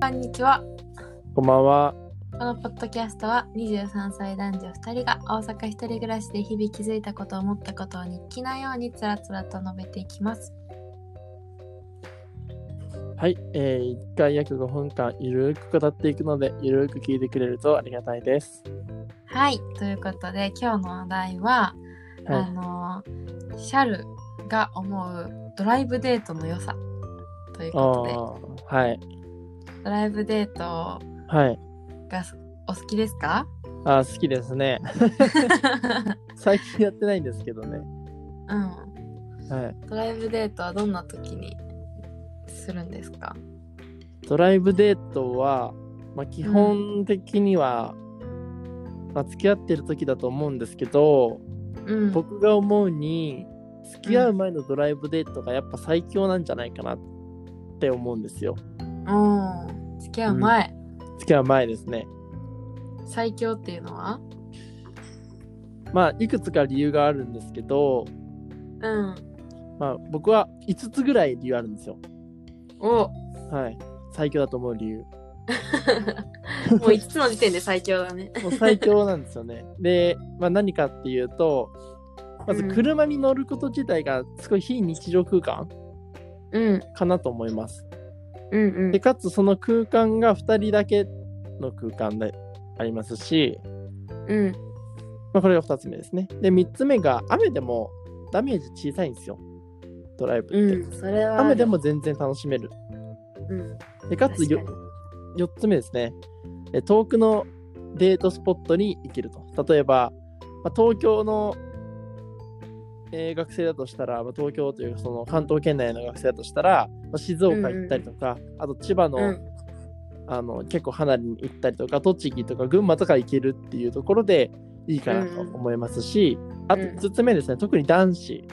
こんにちは。こんばんは。このポッドキャストは23歳男女2人が大阪一人暮らしで日々気づいたこと思ったことを日記のようにつらつらと述べていきます。はい、えー、1回約5分間ゆるーく語っていくので、ゆるーく聞いてくれるとありがたいです。はい。ということで今日の話題は、あはのシャルが思うドライブデートの良さというい。ことではい。ドライブデートはい。がお好きですか？あー好きですね。最近やってないんですけどね。うん。はい。ドライブデートはどんな時にするんですか？ドライブデートは、まあ、基本的には、まあ、付き合ってる時だと思うんですけど、うん。僕が思うに、付き合う前のドライブデートがやっぱ最強なんじゃないかなって思うんですよ。うん。付き合う前、付き合う前ですね。最強っていうのは？まあ、いくつか理由があるんですけど、うん。まあ、僕は5つぐらい理由あるんですよ。おはい。最強だと思う理由。もう5つの時点で最強だね。もう最強なんですよね。で、まあ、何かっていうと、まずうん車に乗ること自体がすごい非日常空間うん。かなと思います。うんうんで、。かつその空間が2人だけの空間でありますし、うん。まあ、これが2つ目ですね。で、3つ目が雨でもダメージ小さいんですよ。ドライブって。うん。それは。雨で。も全然楽しめる。うん。で、かつか4つ目ですね。え遠くのデートスポットに行けると。例えば、まあ、東京の、えー学生だとしたら、まあ、東京というかその関東圏内の学生だとしたら、まあ、静岡行ったりとか、あと千葉の,、うん。あの結構離れに行ったりとか、栃木とか群馬とか行けるっていうところでいいかなと思いますし、あとうん5つ目ですね、特に男子。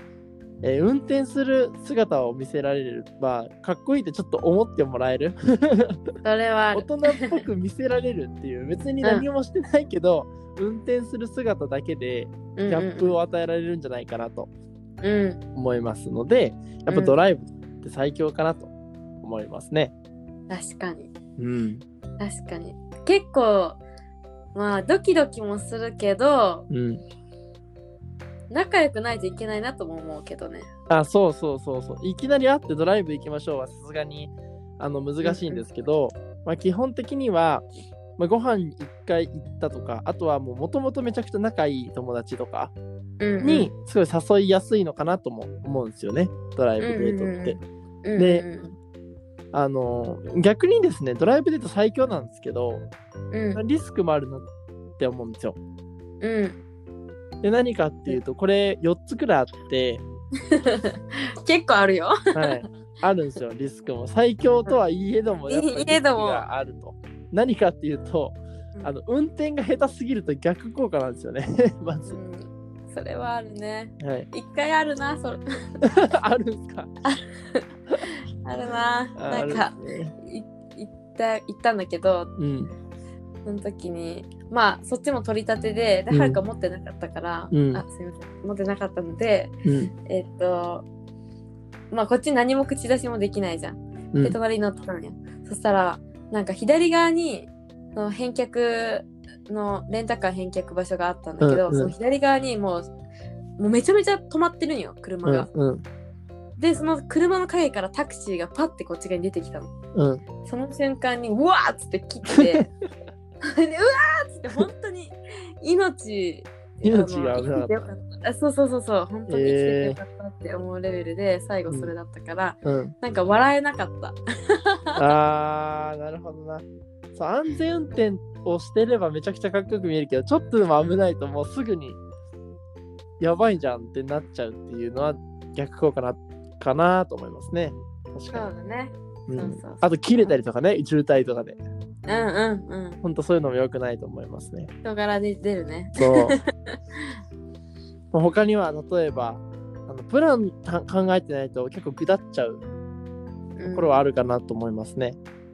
えー運転する姿を見せられれば、かっこいいってちょっと思ってもらえる？それはあ大る。人っぽく見せられるっていう別に何もしてないけど、運転する姿だけでギギャップを与えられるんじゃないかなとうん。思いますので、やっぱドライブって最強かなと思いますね。確かに。うん。確かに。結構、まあ、ドキドキもするけど、うん。仲良くないといけないなとも思うけどね。あ、そうそうそうそう。いきなり会ってドライブ行きましょうはさすがにあの難しいんですけど、まあ、基本的には、まあ、ご飯一回行ったとか、あとはもうもともとめちゃくちゃ仲いい友達とか。にすごい誘いやすいのかなとも思うんですよね、ドライブデートって。うん、でうんあの逆にですね、ドライブデート最強なんですけど、うん。リスクもあるなって思うんですよ。うん。で、何かっていうと、これ4つくらいあって、結構あるよ。はい、あるんですよ、リスクも。最強とはいえども、やっぱり リスクいえどもがあると。何かっていうと、あの運転が下手すぎると逆効果なんですよね、まずう。ん。それはあるね。はい、一回あるな、それ。あるんですか？あるな。あなんか、ねい行った、行ったんだけど、うん。その時に、まあ、そっちも取り立てで、で、うんはるか持ってなかったから、うんあ、すいません。持ってなかったので、うん。えっと、まあ、こっち何も口出しもできないじゃん。で、うん。隣に乗ってたのよ。そしたら、なんか左側に、その返却のレンタカー返却場所があったんだけど、その左側にもう、もうめちゃめちゃ止まってるんよ、車が。うん。で、その車の影からタクシーがパッてこっち側に出てきたの。うん。その瞬間に、うわーっつって切って、でうわーっつって、本当に命、命が危なかったそうそうそうそう、本当に生きててよかったって思うレベルで、最後それだったから、うん。なんか笑えなかった。あー、なるほどな。そう、安全運転をしてればめちゃくちゃかっこよく見えるけど、ちょっとでも危ないともうすぐにやばいじゃんってなっちゃうっていうのは逆効果なかなと思いますね。確そうかだね。に。うんそうそうそうあと切れたりとかね、渋滞とかで。うんうんうん。ほんとそういうのも良くないと思いますね。人柄で出るね。そう。まあ他には例えば、あのプランた考えてないと結構下っちゃうとところはあるかなと思いますね。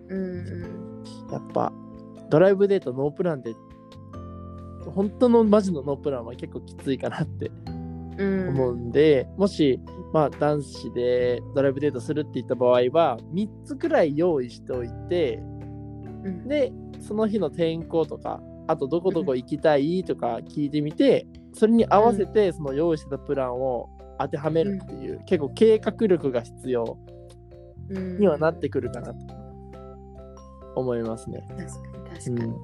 うんうん。やっぱドライブデートノープランで本当のマジのノープランは結構きついかなってうん。思うんで、もしまあ男子でドライブデートするって言った場合は3つくらい用意しておいてうんでその日の天候とかあとどこどこ行きたいとか聞いてみてそれに合わせてその用意してたプランを当てはめるっていう、結構計画力が必要うんにはなってくるかなと思いますね。確かに確かに、うん、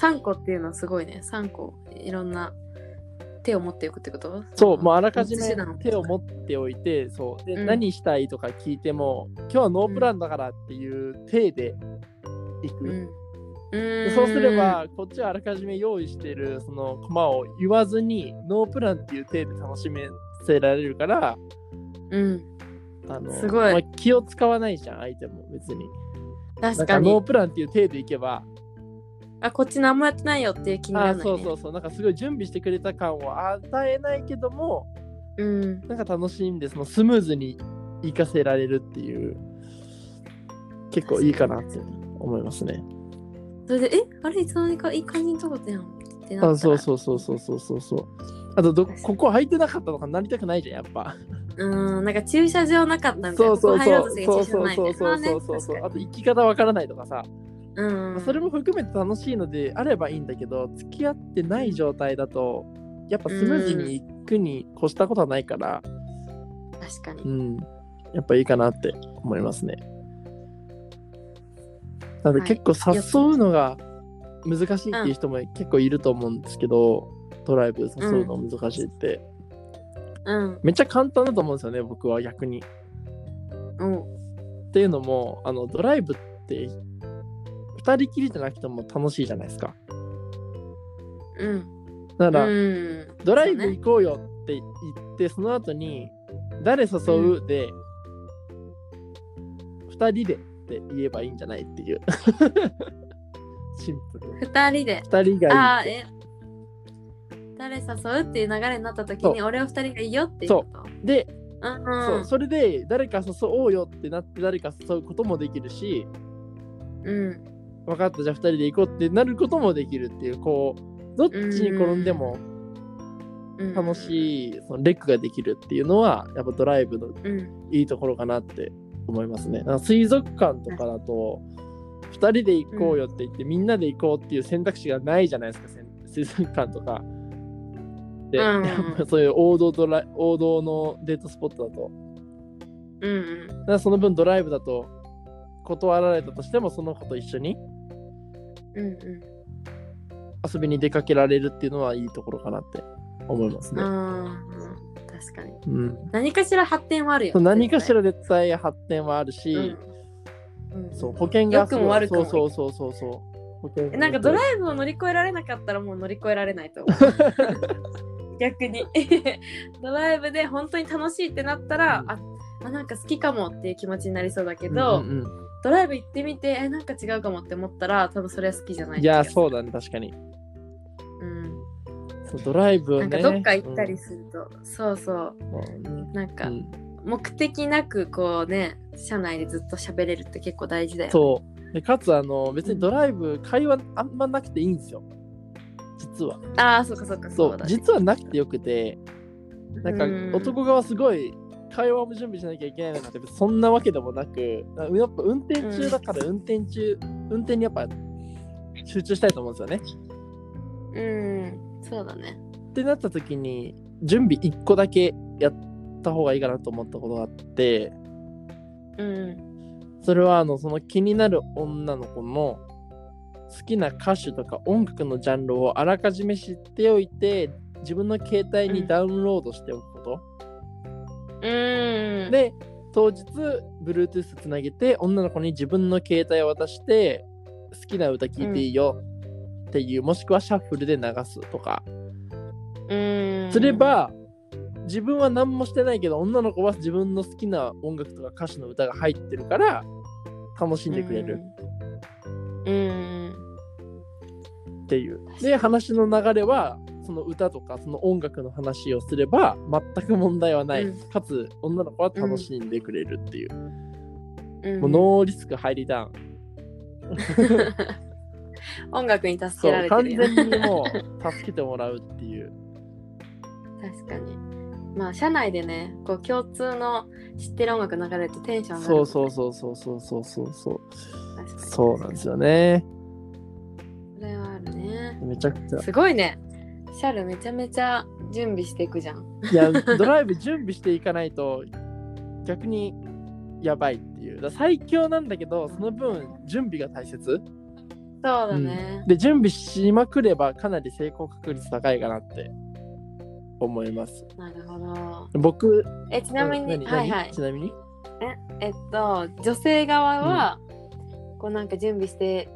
3個っていうのはすごいね。3個いろんな手を持っておくってこと？そう、もうあらかじめ手を持っておいて、そう。で、うん。何したいとか聞いても、今日はノープランだからっていう体で行く。うん。でそうすれば、こっちはあらかじめ用意しているそのコマを言わずに、ノープランっていう体で楽しめせられるから、うん。あのすごい。まあ気を使わないじゃん、相手も別に。確かに。ノープランっていう体でいけば、あこっち何もやってないよっていう気になあらない、ね、そうそうそう、なんかすごい準備してくれた感を与えないけども、うん。なんか楽しんで、そのスムーズに活かせられるっていう、結構いいかなって思いますね。それでえ？あれいつの間にかいい感じのとこやんってなあそうそうそうそうそうそうそう。あとど、ここ空いてなかったのかなりたくないじゃん、やっぱ。うんなんか駐車場なかったみたいなそうそうそうそうそうそうそうそうそう。あと行き方わからないとかさ。うんそれも含めて楽しいのであればいいんだけど、付き合ってない状態だと、やっぱスムーズに行くに越したことはないから、確かにうん、やっぱいいかなって思いますね。なのではい。結構誘うのが難しいっていう人も結構いると思うんですけど、ドライブ誘うの難しいって、うん。めっちゃ簡単だと思うんですよね、僕は逆に。うんっていうのも、あのドライブって2人きりじゃなくても楽しいじゃないですか。うん。だから、うん。ドライブ行こうよって言って、その後に、誰誘うで、2人でって言えばいいんじゃないっていう。シンプル。二人で。2人がいい。ああえ誰誘うっていう流れになった時に俺は二人がいいよっていうこと？で、うんそう。それで誰か誘おうよってなって誰か誘うこともできるし、うん。分かった、じゃあ2人で行こうってなることもできるっていう、こう、どっちに転んでもうん。楽しいそのレックができるっていうのは、やっぱドライブのうん。いいところかなって思いますね。水族館とかだと、2人で行こうよって言って、みんなで行こうっていう選択肢がないじゃないですか、水族館とか。で、うんやっぱそういう王道ドラ王道のデートスポットだと。うんだからその分ドライブだと、断られたとしても、その子と一緒に遊びに出かけられるっていうのはいいところかなって思いますね。うんうん確かに。うん、何かしら発展はあるよ何かしらら絶対発展はあるし、うん。うん。そう保険がすごい良くも悪くも。そうそうそうそうそう。なんかドライブを乗り越えられなかったらもう乗り越えられないと思う。逆に。ドライブで本当に楽しいってなったら、うん。ああなんか好きかもっていう気持ちになりそうだけど、うんうんうん。ドライブ行ってみてえなんか違うかもって思ったら多分それは好きじゃないいや、う、そうだね、確かに。うん、そうドライブをね。なんかどっか行ったりすると、そうそう。うん。なんかうん。目的なくこうね車内でずっと喋れるって結構大事だよね。そう。でかつ、あの、別にドライブ、会話あんまなくていいんですよ。実は。ああそっかそっか。そそう実はなくてよくて、なんかうん。男側すごい会話も準備しなきゃいけないのかって、そんなわけでもなく、やっぱ運転中だから運転中、運転にやっぱ集中したいと思うんですよね。うんそうだね。ってなった時に、準備1個だけやった方がいいかなと思ったことがあって、うん。それはあのその気になる女の子の好きな歌手とか音楽のジャンルをあらかじめ知っておいて自分の携帯にダウンロードしておくこと、うん。で当日 Bluetooth つなげて女の子に自分の携帯を渡して好きな歌聴いていいよっていう、もしくはシャッフルで流すとか。うん。すれば自分は何もしてないけど女の子は自分の好きな音楽とか歌手の歌が入ってるから楽しんでくれる。うん。っていう。で話の流れはその歌とかその音楽の話をすれば全く問題はない、うん。かつ女の子は楽しんでくれるっていう、うんもうノーリスク入りダウン音楽に助けられてるよ。全にもう助けてもらうっていう。確かに。まあ社内でねこう共通の知ってる音楽流れるとテンション上がるそうそうそうそうそうそうそうそう。そうなんですよね。それはあるね。めちゃくちゃ。すごいね。シャルめちゃめちゃ準備していくじゃん。いやドライブ準備していかないと逆にやばいっていう。最強なんだけどその分準備が大切そうだね、で準備しまくればかなり成功確率高いかなって思います。なるほど。僕えちなみに何はいはい。何？ちなみに？えっと女性側は、こうなんか準備して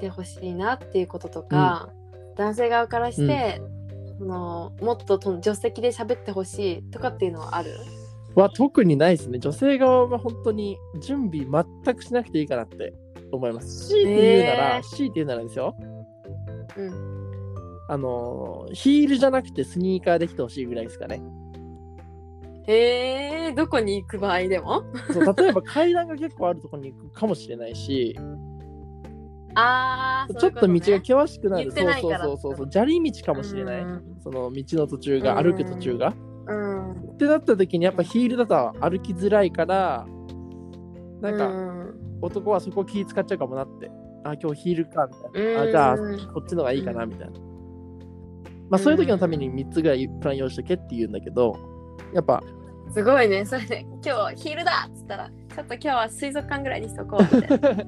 てほしいなっていうこととか、男性側からして、そのもっとと助手席で喋ってほしいとかっていうのはある？は特にないですね。女性側は本当に準備全くしなくていいかなって思います。強いて言うなら、えー強いて言うならですよ。うん。あのーヒールじゃなくてスニーカーできてほしいぐらいですかね。へえどこに行く場合でも？そう例えば階段が結構あるところに行くかもしれないし。ああちょっと道が険しくなる。そうそうそうそう砂利道かもしれない、うん。その道の途中が、うん歩く途中が。うん。ってなった時にやっぱヒールだと歩きづらいからなんかうん男はそこ気使っちゃうかもなって。あ今日ヒールかみたいな。あうん。じゃあこっちのがいいかなみたいな。まあそういう時のために3つぐらいプラン用意しとけって言うんだけどやっぱすごいね。それで今日ヒールだっつったらちょっと今日は水族館ぐらいにしとこうみたいな。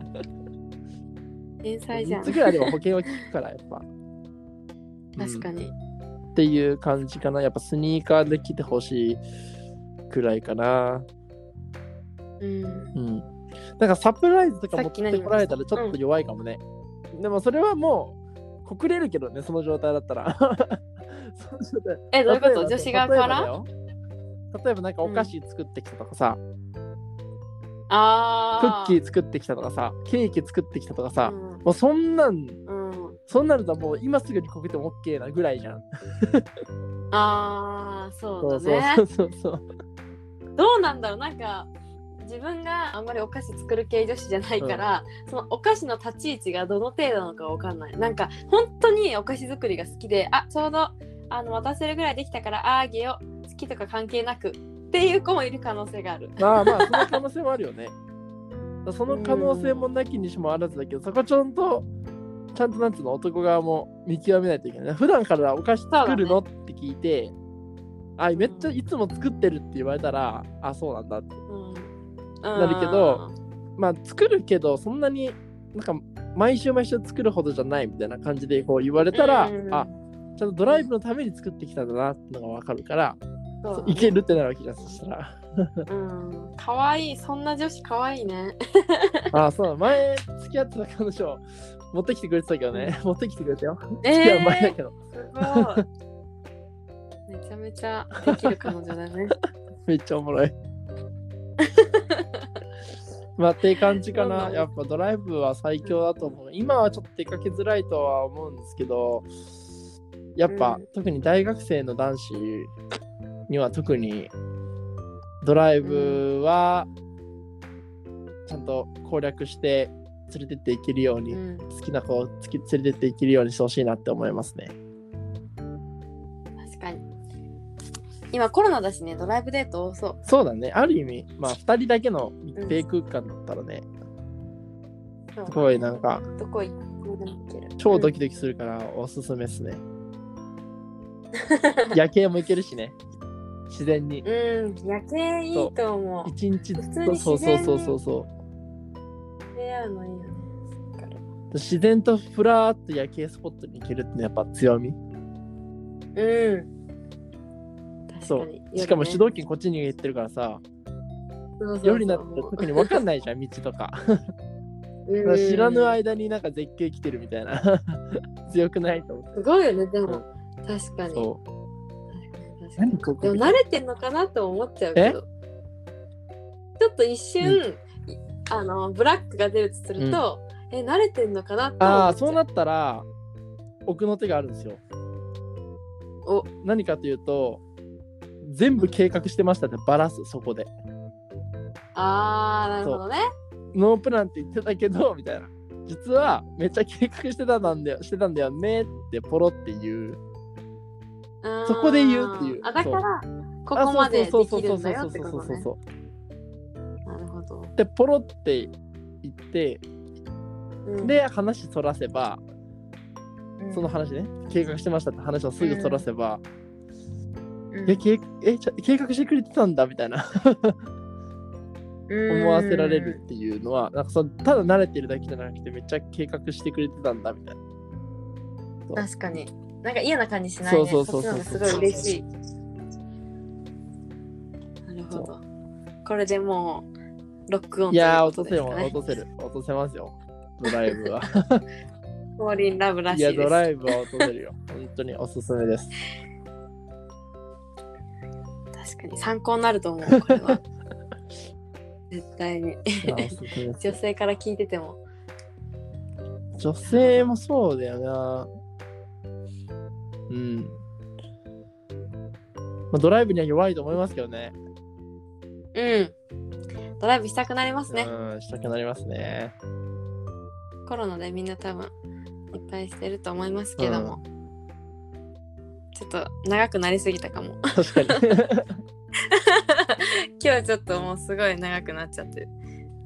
天才じゃ3んつぐらいでも保険は効くからやっぱ。に、確かに、っていう感じかな。やっぱスニーカーで来てほしいくらいかな。うん。うんなんかサプライズとか持ってこられたらちょっと弱いかもね、でもそれはもう告れるけどねその状態だったら。えどういうこと？女子側から？例えばなんかお菓子作ってきたとかさ、クあッキー作ってきたとかさ。ケーキ作ってきたとかさ、うん。もうそんなんうん、そんなのだもう今すぐに告っても OK なぐらいじゃん。ああそうそうだねそうそうそう。どうなんだろう？なんか自分があんまりお菓子作る系女子じゃないから、そのお菓子の立ち位置がどの程度なのかわかんない。なんか本当にお菓子作りが好きであちょうどあの渡せるぐらいできたからああげよう。好きとか関係なくっていう子もいる可能性がある。まあまあその可能性もあるよね。その可能性もなきにしもあらずだけどそこちゃんとちゃんとなんつうの男側も見極めないといけない。普段からお菓子作るの、って聞いてあめっちゃいつも作ってるって言われたらあそうなんだって。うんなるけどまあ作るけどそんなになんか毎週毎週作るほどじゃないみたいな感じでこう言われたら、うんあちゃんとドライブのために作ってきたんだなってのがわかるから、そういけるってなるわけじゃんそしたら。うんかわいい。そんな女子かわいいね。あそうだ前付き合ってた彼女持ってきてくれてたけどね。持ってきてくれたよ。えー付き合う前だけど、めちゃめちゃできる彼女だね。めっちゃおもろいまあっていう感じかな。やっぱドライブは最強だと思う。今はちょっと出かけづらいとは思うんですけど、やっぱ、うん特に大学生の男子には特にドライブはちゃんと攻略して連れてっていけるように、うん好きな子を連れてっていけるようにしてほしいなって思いますね。今コロナだしねドライブデート多そうそうだね。ある意味、まあ2人だけの密閉空間だったらね、すごいなんかどこ行くでも行ける超ドキドキするからおすすめですね。夜景も行けるしね。自然に。うん、うん、夜景いいと思う一日普通にそうそう自然にそうそうそう。出会うのいいよねわかる自然とふらーっと夜景スポットに行けるってのはやっぱ強み。うん確そう。しかも主導機権こっちに行ってるからさ、夜になって特に分かんないじゃん、道とか。知らぬ間になんか絶景来てるみたいな。強くないと思って。すごいよねでも、う。ん確かに。そう。確かに何ここで？も慣れてんのかなと思っちゃうけど。ちょっと一瞬、うあのブラックが出るとすると、え慣れてんのかなああ、そうなったら、奥の手があるんですよ。お。何かというと、全部計画してましたってバラす、そこで。あーなるほどね。ノープランって言ってたけど、みたいな。実はめっちゃ計画してたんだよしてたんだよねってポロって言う。うん。そこで言うっていう。あだからここまでできるんだよそうってことね。そうそうそうそう。なるほど、でポロって言ってうん。で話そらせばうん。その話ね。計画してましたって話をすぐそらせば、うんえけえちゃ計画してくれてたんだみたいな。思わせられるっていうのはなんかそのただ慣れてるだけじゃなくてめっちゃ計画してくれてたんだみたいな。確かに。なんか嫌な感じしないね。そうそうそうそう。すごい嬉しい。なるほど。これでもうロックオンいや落とせる落とせる。落とせますよ。ドライブは。フォーリンラブらしいやいですドライブは落とせるよ。本当におすすめです確かに。参考になると思うこれは。絶対に。女性から聞いてても。女性もそうだよな。うん、まあ、ドライブには弱いと思いますけどね。うん。ドライブしたくなりますね。うんしたくなりますね。コロナでみんな多分いっぱいしてると思いますけども、ちょっと長くなりすぎたかも。確かに。今日ちょっともうすごい長くなっちゃって。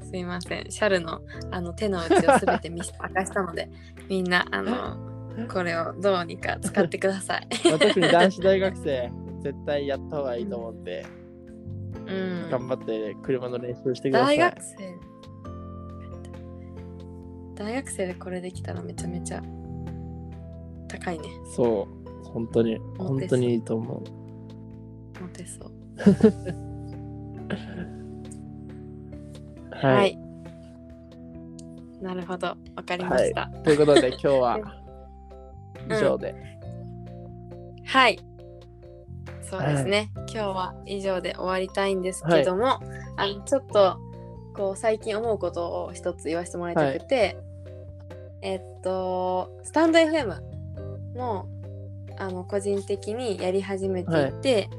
すいません。シャルのあの手の内をすべて見せ明かしたのでみんなあのこれをどうにか使ってください。まあ特に男子大学生絶対やった方がいいと思って、うん。頑張って車の練習してください。大学生。大学生でこれできたらめちゃめちゃ高いね。そう本当に本当にいいと思う。モテそう。はい、はい、なるほど。わかりました。ということで 今日は以上で、はい、そうですね、今日は以上で終わりたいんですけども、あのちょっとこう最近思うことを一つ言わせてもらいたくて、えっとスタンド FM もあの個人的にやり始めていて、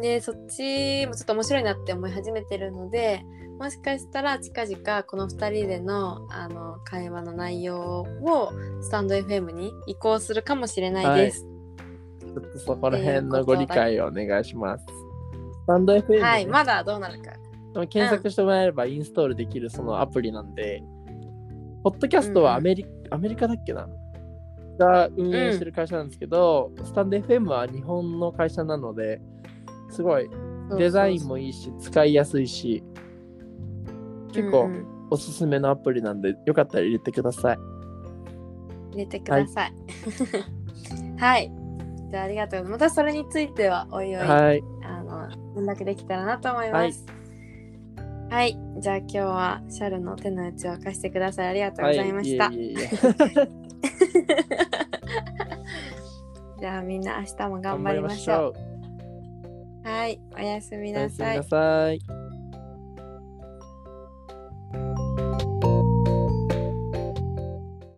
でそっちもちょっと面白いなって思い始めてるのでもしかしたら近々この2人でのあの会話の内容をスタンド FM に移行するかもしれないです。ちょっとそこら辺のご理解をお願いします。スタンド FM ね、はい、まだどうなるか。でも検索してもらえればインストールできるそのアプリなんで、ポッドキャストはアメリ,、アメリカだっけな？が運営してる会社なんですけど、スタンド FM は日本の会社なので、すごいデザインもいいし、使いやすいし、結構うんうんおすすめのアプリなんで、よかったら入れてください。入れてください。はい。じゃあありがとうまたそれについてはおいおい、はい。あの連絡できたらなと思います。はい、じゃあ今日はシャルの手の内を明かしてください。ありがとうございました。はい、いえいえいえ じゃあみんな明日も頑張りりましょう。ょう。はい、おやすみな。さい。